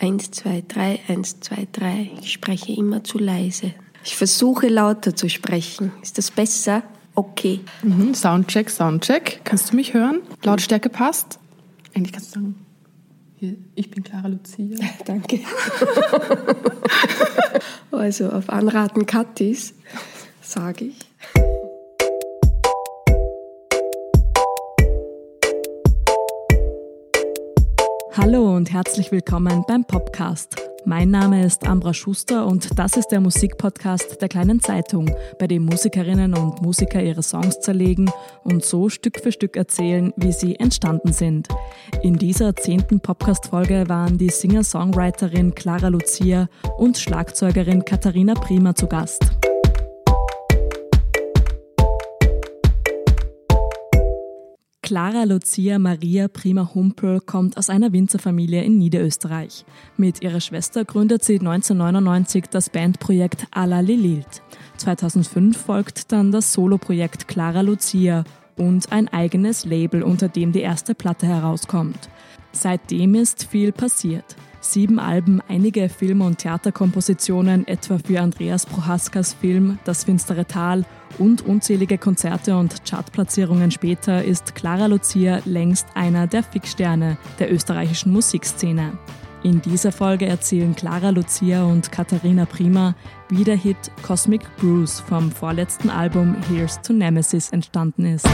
Eins, zwei, drei, eins, zwei, drei. Ich spreche immer zu leise. Ich versuche lauter zu sprechen. Ist das besser? Okay. Mhm. Soundcheck, Soundcheck. Kannst du mich hören? Lautstärke passt? Eigentlich kannst du sagen, hier, ich bin Clara Lucia. Danke. also auf Anraten Katis sage ich. Hallo und herzlich willkommen beim Podcast. Mein Name ist Ambra Schuster und das ist der Musikpodcast der kleinen Zeitung, bei dem Musikerinnen und Musiker ihre Songs zerlegen und so Stück für Stück erzählen, wie sie entstanden sind. In dieser zehnten Podcast-Folge waren die Singer-Songwriterin Clara Lucia und Schlagzeugerin Katharina Prima zu Gast. Clara Lucia Maria Prima Humpel kommt aus einer Winzerfamilie in Niederösterreich. Mit ihrer Schwester gründet sie 1999 das Bandprojekt Ala Lililt. 2005 folgt dann das Soloprojekt Clara Lucia und ein eigenes Label, unter dem die erste Platte herauskommt. Seitdem ist viel passiert. Sieben Alben, einige Film- und Theaterkompositionen, etwa für Andreas Prohaskas Film Das finstere Tal und unzählige Konzerte und Chartplatzierungen später ist Clara Lucia längst einer der Fixsterne der österreichischen Musikszene. In dieser Folge erzählen Clara Lucia und Katharina Prima, wie der Hit Cosmic Bruce vom vorletzten Album Here's to Nemesis entstanden ist.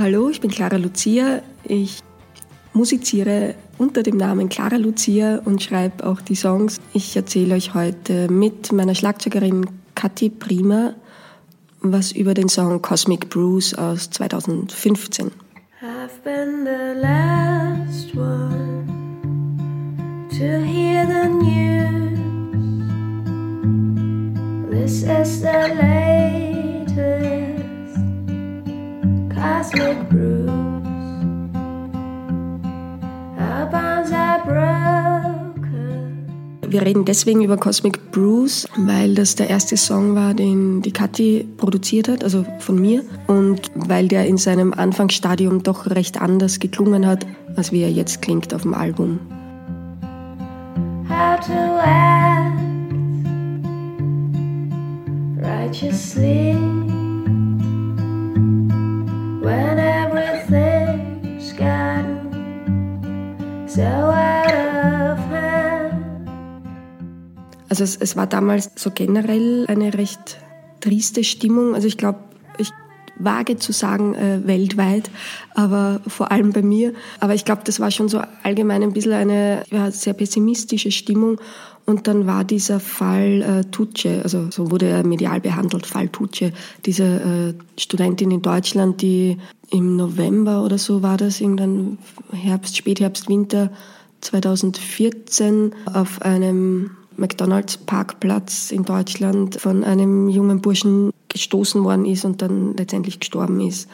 Hallo, ich bin Clara Lucia. Ich musiziere unter dem Namen Clara Lucia und schreibe auch die Songs. Ich erzähle euch heute mit meiner Schlagzeugerin Kathi Prima was über den Song Cosmic Bruce aus 2015. I've been the last one to hear the news. This is the latest. Cosmic bruise. Our bonds are broken. Wir reden deswegen über Cosmic Bruce, weil das der erste Song war, den die Kathi produziert hat, also von mir. Und weil der in seinem Anfangsstadium doch recht anders geklungen hat, als wie er jetzt klingt auf dem Album. How to act righteously Also es, es war damals so generell eine recht triste Stimmung. Also ich glaube, ich wage zu sagen äh, weltweit, aber vor allem bei mir. Aber ich glaube, das war schon so allgemein ein bisschen eine ja, sehr pessimistische Stimmung. Und dann war dieser Fall äh, Tuce, also so wurde er medial behandelt, Fall Tuce, diese äh, Studentin in Deutschland, die im November oder so war das, irgendein Herbst, Spätherbst, Winter 2014 auf einem McDonalds Parkplatz in Deutschland von einem jungen Burschen gestoßen worden ist und dann letztendlich gestorben ist.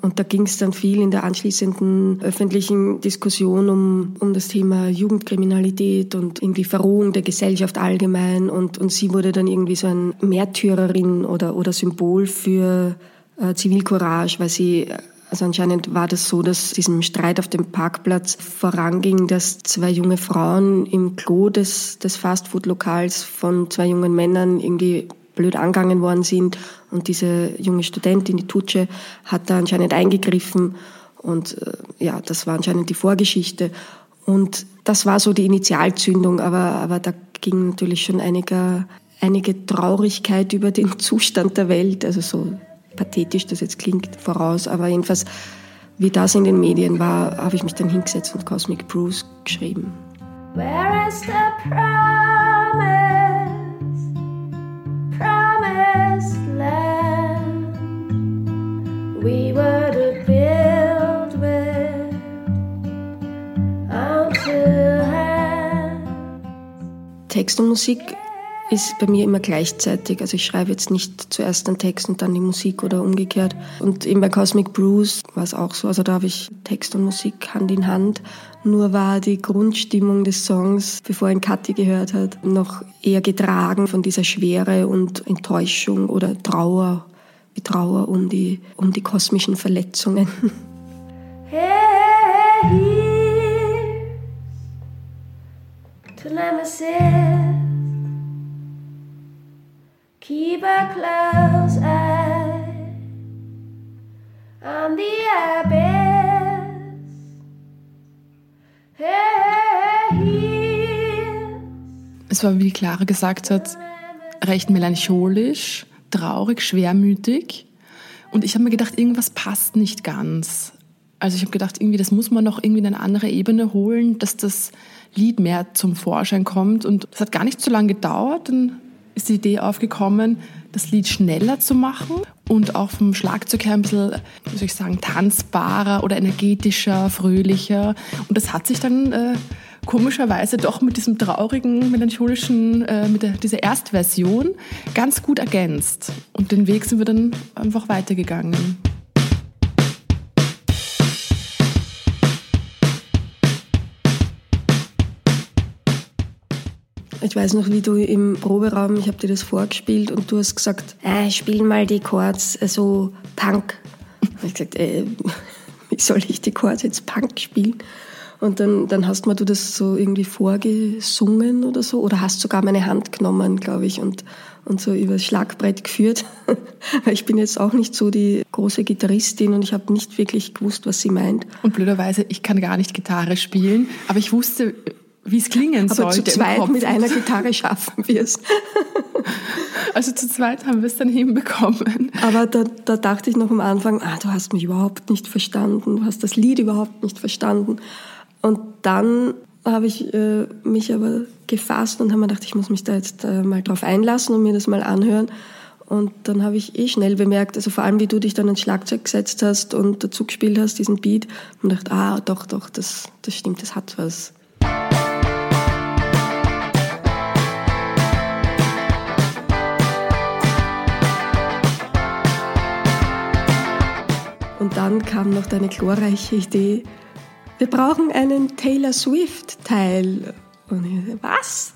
Und da ging es dann viel in der anschließenden öffentlichen Diskussion um, um das Thema Jugendkriminalität und irgendwie Verrohung der Gesellschaft allgemein. Und, und sie wurde dann irgendwie so ein Märtyrerin oder, oder Symbol für äh, Zivilcourage, weil sie also anscheinend war das so, dass diesem Streit auf dem Parkplatz voranging, dass zwei junge Frauen im Klo des, des Fastfood-Lokals von zwei jungen Männern irgendwie blöd angegangen worden sind. Und diese junge Studentin, die Tutsche, hat da anscheinend eingegriffen. Und äh, ja, das war anscheinend die Vorgeschichte. Und das war so die Initialzündung, aber, aber da ging natürlich schon einige, einige Traurigkeit über den Zustand der Welt, also so pathetisch das jetzt klingt, voraus. Aber jedenfalls, wie das in den Medien war, habe ich mich dann hingesetzt und Cosmic Bruce geschrieben. Where is the promise? we were to build with Text und Musik ist bei mir immer gleichzeitig. Also ich schreibe jetzt nicht zuerst den Text und dann die Musik oder umgekehrt. Und eben bei Cosmic Bruce war es auch so. Also da habe ich Text und Musik Hand in Hand. Nur war die Grundstimmung des Songs, bevor ihn Kathi gehört hat, noch eher getragen von dieser Schwere und Enttäuschung oder Trauer, wie Trauer um die, um die kosmischen Verletzungen. Hey, here, to Keep a close eye on the abyss. Es war, wie Clara gesagt hat, recht melancholisch, traurig, schwermütig. Und ich habe mir gedacht, irgendwas passt nicht ganz. Also ich habe gedacht, irgendwie, das muss man noch irgendwie in eine andere Ebene holen, dass das Lied mehr zum Vorschein kommt. Und es hat gar nicht so lange gedauert. Dann ist die Idee aufgekommen, das Lied schneller zu machen und auch vom Schlagzeug her ein bisschen, wie soll ich sagen, tanzbarer oder energetischer, fröhlicher. Und das hat sich dann äh, komischerweise doch mit diesem traurigen, melancholischen, äh, mit der, dieser Erstversion ganz gut ergänzt. Und den Weg sind wir dann einfach weitergegangen. Ich weiß noch, wie du im Proberaum, ich habe dir das vorgespielt und du hast gesagt, äh, spiel mal die Chords äh, so Punk. ich gesagt, äh, wie soll ich die Chords jetzt Punk spielen? Und dann, dann hast mir du das so irgendwie vorgesungen oder so, oder hast sogar meine Hand genommen, glaube ich, und, und so übers Schlagbrett geführt. ich bin jetzt auch nicht so die große Gitarristin und ich habe nicht wirklich gewusst, was sie meint. Und blöderweise, ich kann gar nicht Gitarre spielen, aber ich wusste, wie es klingen Aber sollte. zu zweit mit einer Gitarre schaffen wir es. Also zu zweit haben wir es dann hinbekommen. Aber da, da dachte ich noch am Anfang, ah, du hast mich überhaupt nicht verstanden, du hast das Lied überhaupt nicht verstanden. Und dann habe ich äh, mich aber gefasst und habe mir gedacht, ich muss mich da jetzt äh, mal drauf einlassen und mir das mal anhören. Und dann habe ich eh schnell bemerkt, also vor allem wie du dich dann ins Schlagzeug gesetzt hast und dazu gespielt hast, diesen Beat, und dachte, ah, doch, doch, das, das stimmt, das hat was. Und dann kam noch deine glorreiche Idee, wir brauchen einen Taylor Swift-Teil. Und ich, was?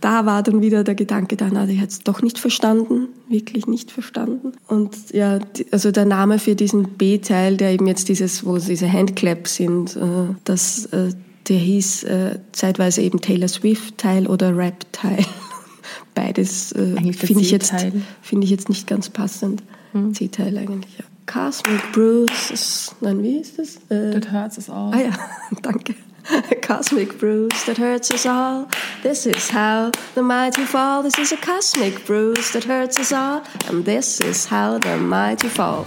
Da war dann wieder der Gedanke da, na, die hat es doch nicht verstanden, wirklich nicht verstanden. Und ja, also der Name für diesen B-Teil, der eben jetzt dieses, wo diese Handclaps sind, äh, das, äh, der hieß äh, zeitweise eben Taylor Swift-Teil oder Rap-Teil. Beides finde ich, jetzt, find ich jetzt nicht ganz passend. Hm. C-Teil eigentlich, ja. Cosmic Bruce. Nein, wie ist das? Äh, that hurts us all. Ah ja, danke. cosmic bruise that hurts us all. This is how the mighty fall. This is a cosmic bruise that hurts us all. And this is how the mighty fall.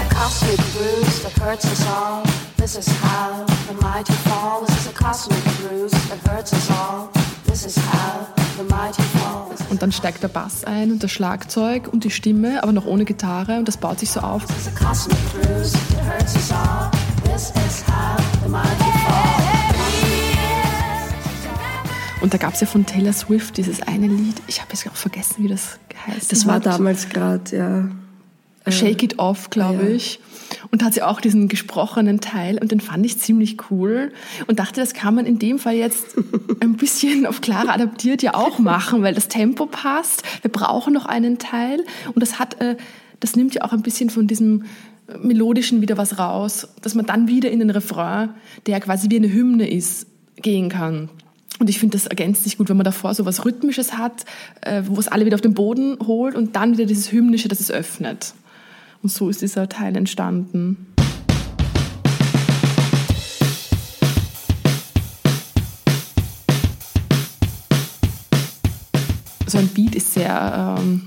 A cosmic bruise that hurts us all. This is how the mighty fall. This is a cosmic bruise that hurts us all. This is how und dann steigt der Bass ein und das Schlagzeug und die Stimme, aber noch ohne Gitarre und das baut sich so auf. Und da gab es ja von Taylor Swift dieses eine Lied, ich habe jetzt auch vergessen, wie das heißt. Das war damals gerade, ja. Shake It Off, glaube ja. ich. Und da hat sie auch diesen gesprochenen Teil und den fand ich ziemlich cool und dachte, das kann man in dem Fall jetzt ein bisschen auf Clara adaptiert ja auch machen, weil das Tempo passt. Wir brauchen noch einen Teil und das hat, äh, das nimmt ja auch ein bisschen von diesem melodischen wieder was raus, dass man dann wieder in den Refrain, der quasi wie eine Hymne ist, gehen kann. Und ich finde, das ergänzt sich gut, wenn man davor so was Rhythmisches hat, äh, wo es alle wieder auf den Boden holt und dann wieder dieses Hymnische, das es öffnet. Und so ist dieser Teil entstanden. So ein Beat ist sehr ähm,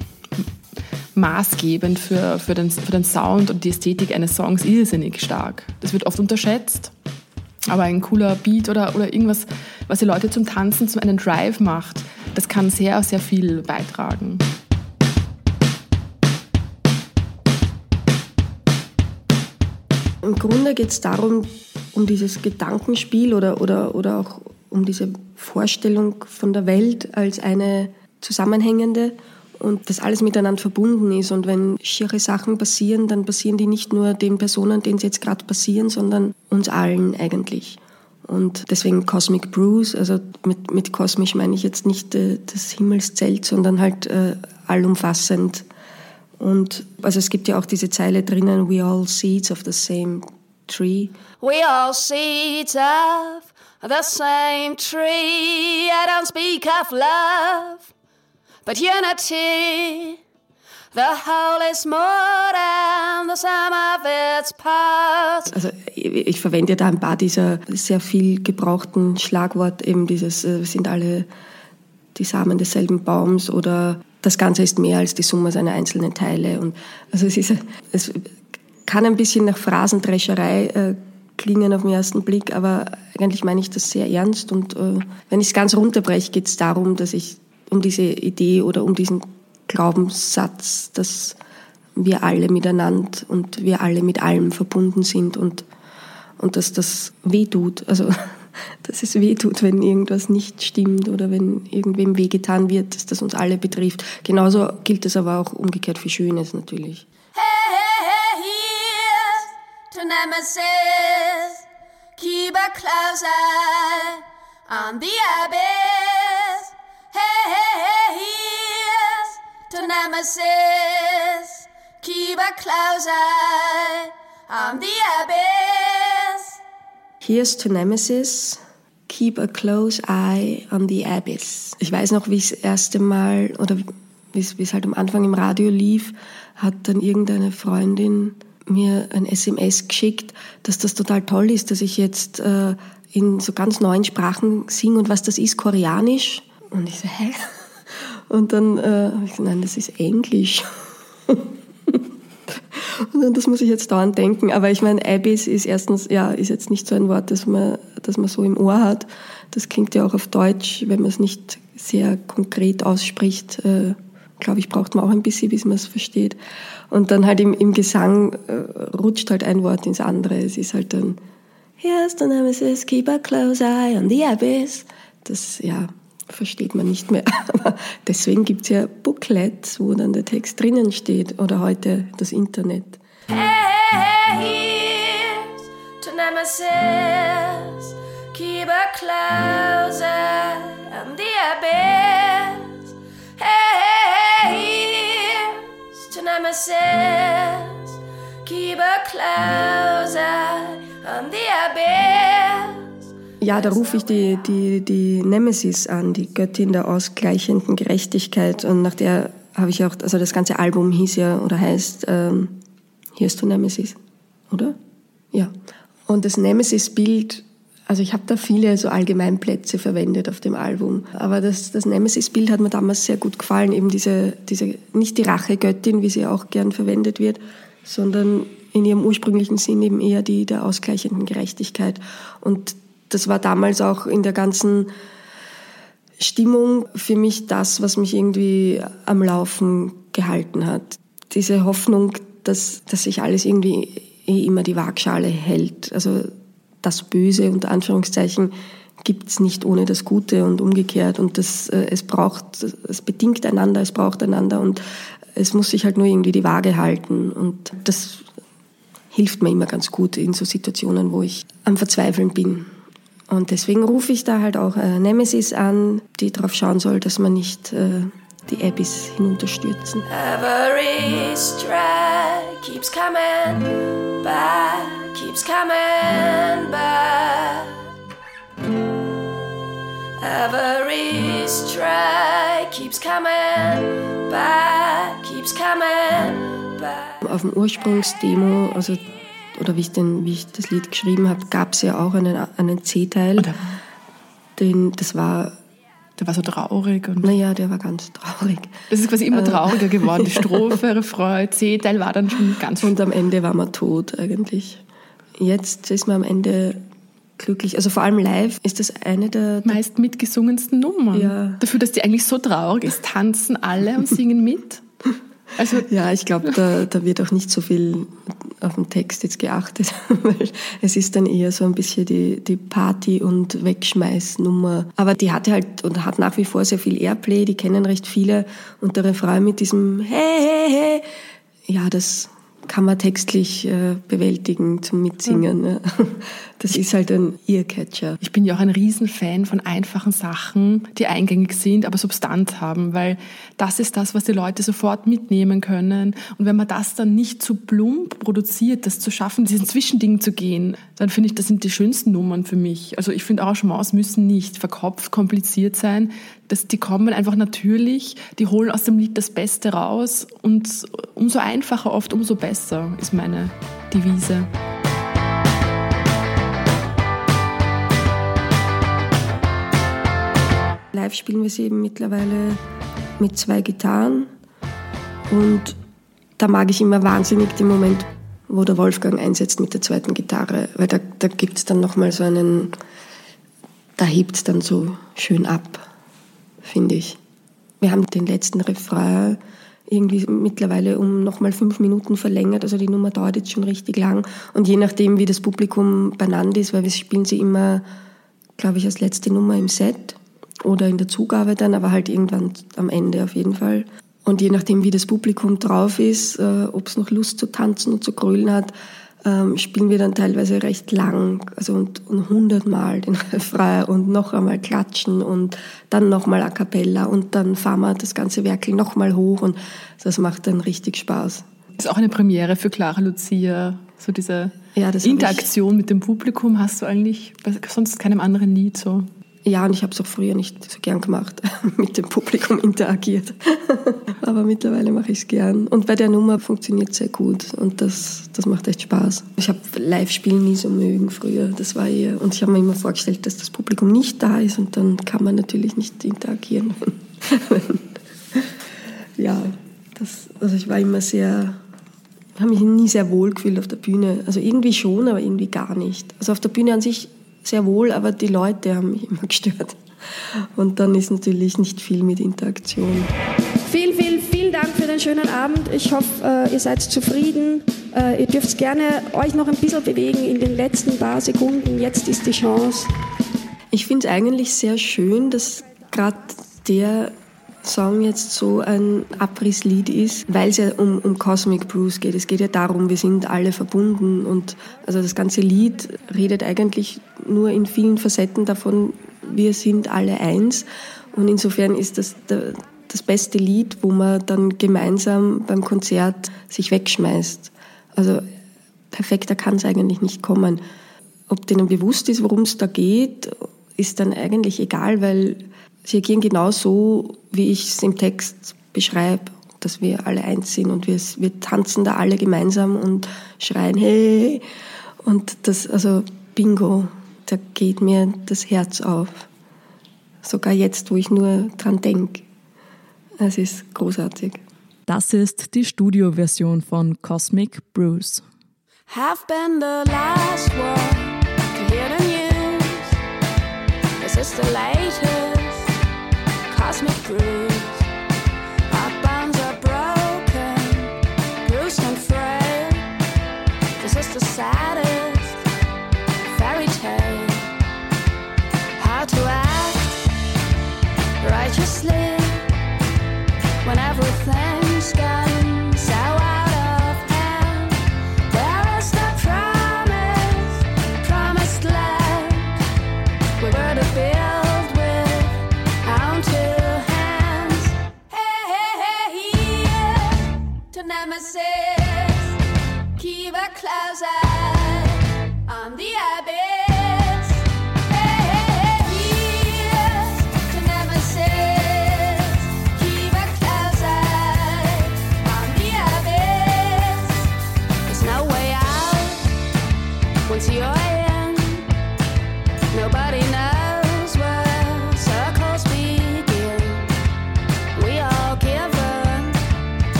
maßgebend für, für, den, für den Sound und die Ästhetik eines Songs irrsinnig stark. Das wird oft unterschätzt. Aber ein cooler Beat oder, oder irgendwas, was die Leute zum Tanzen, zum einen Drive macht, das kann sehr, sehr viel beitragen. Im Grunde geht es darum, um dieses Gedankenspiel oder, oder, oder auch um diese Vorstellung von der Welt als eine Zusammenhängende und das alles miteinander verbunden ist. Und wenn schiere Sachen passieren, dann passieren die nicht nur den Personen, denen sie jetzt gerade passieren, sondern uns allen eigentlich. Und deswegen Cosmic Bruce, also mit, mit kosmisch meine ich jetzt nicht äh, das Himmelszelt, sondern halt äh, allumfassend. Und also es gibt ja auch diese Zeile drinnen, we all seeds of the same tree. We all seeds of the same tree. I don't speak of love, but unity. The whole is more than the sum of its parts. Also ich verwende da ein paar dieser sehr viel gebrauchten Schlagwort, eben dieses, äh, wir sind alle die Samen desselben Baums oder das Ganze ist mehr als die Summe seiner einzelnen Teile. Und also es, ist, es kann ein bisschen nach Phrasendrescherei äh, klingen auf den ersten Blick, aber eigentlich meine ich das sehr ernst. Und äh, wenn ich es ganz runterbreche, geht es darum, dass ich um diese Idee oder um diesen Glaubenssatz, dass wir alle miteinander und wir alle mit allem verbunden sind und, und dass das weh tut. Also, dass es weh tut, wenn irgendwas nicht stimmt oder wenn irgendwem wehgetan wird, dass das uns alle betrifft. Genauso gilt es aber auch umgekehrt für Schönes natürlich. Hey, hey, to Nemesis. Keep a close eye on the abyss. Hey, hey, hey, here's Nemesis. Keep a close eye on the abyss. Here's to Nemesis. Keep a close eye on the abyss. Ich weiß noch, wie ich das erste Mal oder wie es halt am Anfang im Radio lief, hat dann irgendeine Freundin mir ein SMS geschickt, dass das total toll ist, dass ich jetzt äh, in so ganz neuen Sprachen singe und was das ist, Koreanisch. Und ich so, hä? Und dann äh, habe ich gesagt, nein, das ist Englisch. und das muss ich jetzt dauernd denken. Aber ich meine, Abyss ist erstens, ja, ist jetzt nicht so ein Wort, das man, das man so im Ohr hat. Das klingt ja auch auf Deutsch, wenn man es nicht sehr konkret ausspricht. Äh, Glaube ich, braucht man auch ein bisschen, bis man es versteht. Und dann halt im, im Gesang äh, rutscht halt ein Wort ins andere. Es ist halt dann, Here's the nemesis, keep a close eye on the abyss. Das, ja, versteht man nicht mehr. Deswegen gibt es ja Booklets, wo dann der Text drinnen steht oder heute das Internet. Hey, here's to Nemesis, keep a close eye on the abyss. Hey, here's to Nemesis, keep a close Ja, da rufe ich die, die, die Nemesis an, die Göttin der ausgleichenden Gerechtigkeit. Und nach der habe ich auch, also das ganze Album hieß ja oder heißt ähm, Here's to Nemesis, oder? Ja. Und das Nemesis-Bild, also ich habe da viele so Allgemeinplätze verwendet auf dem Album. Aber das, das Nemesis-Bild hat mir damals sehr gut gefallen. Eben diese, diese, nicht die Rachegöttin, wie sie auch gern verwendet wird, sondern in ihrem ursprünglichen Sinn eben eher die der ausgleichenden Gerechtigkeit. Und das war damals auch in der ganzen Stimmung für mich das, was mich irgendwie am Laufen gehalten hat. Diese Hoffnung, dass, dass sich alles irgendwie eh immer die Waagschale hält. Also das Böse unter Anführungszeichen gibt es nicht ohne das Gute und umgekehrt. Und das, äh, es braucht, es bedingt einander, es braucht einander und es muss sich halt nur irgendwie die Waage halten. Und das hilft mir immer ganz gut in so Situationen, wo ich am Verzweifeln bin. Und deswegen rufe ich da halt auch äh, Nemesis an, die darauf schauen soll, dass man nicht äh, die Abyss hinunterstürzen. Every strike keeps coming back, keeps coming back. Every strike keeps coming back, keeps coming back. Auf dem Ursprungsdemo, also oder wie ich, den, wie ich das Lied geschrieben habe, gab es ja auch einen, einen C-Teil. Den, das war der war so traurig. Und naja, der war ganz traurig. Das ist quasi immer äh. trauriger geworden. Die Strophe, Refrain, C-Teil war dann schon ganz... Und am Ende war man tot eigentlich. Jetzt ist man am Ende glücklich. Also vor allem live ist das eine der... der meist mitgesungensten Nummern. Ja. Dafür, dass die eigentlich so traurig ist, tanzen alle und singen mit. Also ja, ich glaube, da, da wird auch nicht so viel auf den Text jetzt geachtet, weil es ist dann eher so ein bisschen die, die Party- und Wegschmeißnummer. Aber die hatte halt und hat nach wie vor sehr viel Airplay, die kennen recht viele. Und der Refrain mit diesem Hey, hey, hey, ja, das kann man textlich äh, bewältigen zum Mitsingen. Ja. Das ist halt ein Earcatcher. Ich bin ja auch ein Riesenfan von einfachen Sachen, die eingängig sind, aber Substanz haben, weil das ist das, was die Leute sofort mitnehmen können. Und wenn man das dann nicht zu plump produziert, das zu schaffen, diesen Zwischending zu gehen, dann finde ich, das sind die schönsten Nummern für mich. Also ich finde, Arrangements müssen nicht verkopft, kompliziert sein. Das, die kommen einfach natürlich, die holen aus dem Lied das Beste raus und umso einfacher oft, umso besser ist meine Devise. Live spielen wir sie eben mittlerweile mit zwei Gitarren und da mag ich immer wahnsinnig den Moment, wo der Wolfgang einsetzt mit der zweiten Gitarre, weil da, da gibt es dann nochmal so einen, da hebt es dann so schön ab, finde ich. Wir haben den letzten Refrain irgendwie mittlerweile um nochmal fünf Minuten verlängert. Also die Nummer dauert jetzt schon richtig lang. Und je nachdem, wie das Publikum benannt ist, weil wir spielen sie immer, glaube ich, als letzte Nummer im Set oder in der Zugabe dann, aber halt irgendwann am Ende auf jeden Fall. Und je nachdem, wie das Publikum drauf ist, äh, ob es noch Lust zu tanzen und zu grölen hat, ähm, spielen wir dann teilweise recht lang, also und, und hundertmal den Refrain und noch einmal klatschen und dann nochmal a cappella und dann fahren wir das ganze Werkel nochmal hoch und das macht dann richtig Spaß. Das ist auch eine Premiere für Clara Lucia, so diese ja, Interaktion mit dem Publikum hast du eigentlich bei sonst keinem anderen Lied so. Ja, und ich habe es auch früher nicht so gern gemacht, mit dem Publikum interagiert. Aber mittlerweile mache ich es gern. Und bei der Nummer funktioniert es sehr gut und das, das macht echt Spaß. Ich habe Live-Spielen nie so mögen früher. Das war eher, und ich habe mir immer vorgestellt, dass das Publikum nicht da ist und dann kann man natürlich nicht interagieren. ja, das, also ich war immer sehr habe mich nie sehr wohl gefühlt auf der Bühne. Also irgendwie schon, aber irgendwie gar nicht. Also auf der Bühne an sich sehr wohl, aber die Leute haben mich immer gestört. Und dann ist natürlich nicht viel mit Interaktion. Vielen, vielen, vielen Dank für den schönen Abend. Ich hoffe, äh, ihr seid zufrieden. Äh, ihr dürft gerne euch noch ein bisschen bewegen in den letzten paar Sekunden. Jetzt ist die Chance. Ich finde es eigentlich sehr schön, dass gerade der Song jetzt so ein Abrisslied ist, weil es ja um, um Cosmic Blues geht. Es geht ja darum, wir sind alle verbunden und also das ganze Lied redet eigentlich nur in vielen Facetten davon, wir sind alle eins und insofern ist das der, das beste Lied, wo man dann gemeinsam beim Konzert sich wegschmeißt. Also perfekter kann es eigentlich nicht kommen. Ob denen bewusst ist, worum es da geht, ist dann eigentlich egal, weil sie agieren genau so, wie ich es im Text beschreibe, dass wir alle eins sind und wir, wir tanzen da alle gemeinsam und schreien, hey! Und das, also Bingo, da geht mir das Herz auf. Sogar jetzt, wo ich nur dran denke. Es ist großartig. Das ist die Studioversion von Cosmic Bruce. Have been the last one to hear the news. This is the latest. cosmic cruise. Our bonds are broken, bruised and. This the saddest fairy tale. How to act righteously.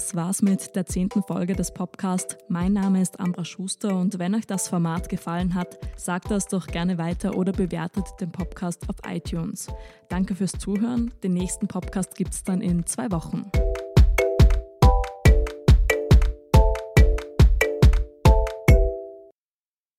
Das war's mit der zehnten Folge des Podcasts. Mein Name ist Ambra Schuster und wenn euch das Format gefallen hat, sagt das doch gerne weiter oder bewertet den Podcast auf iTunes. Danke fürs Zuhören. Den nächsten Podcast gibt's dann in zwei Wochen.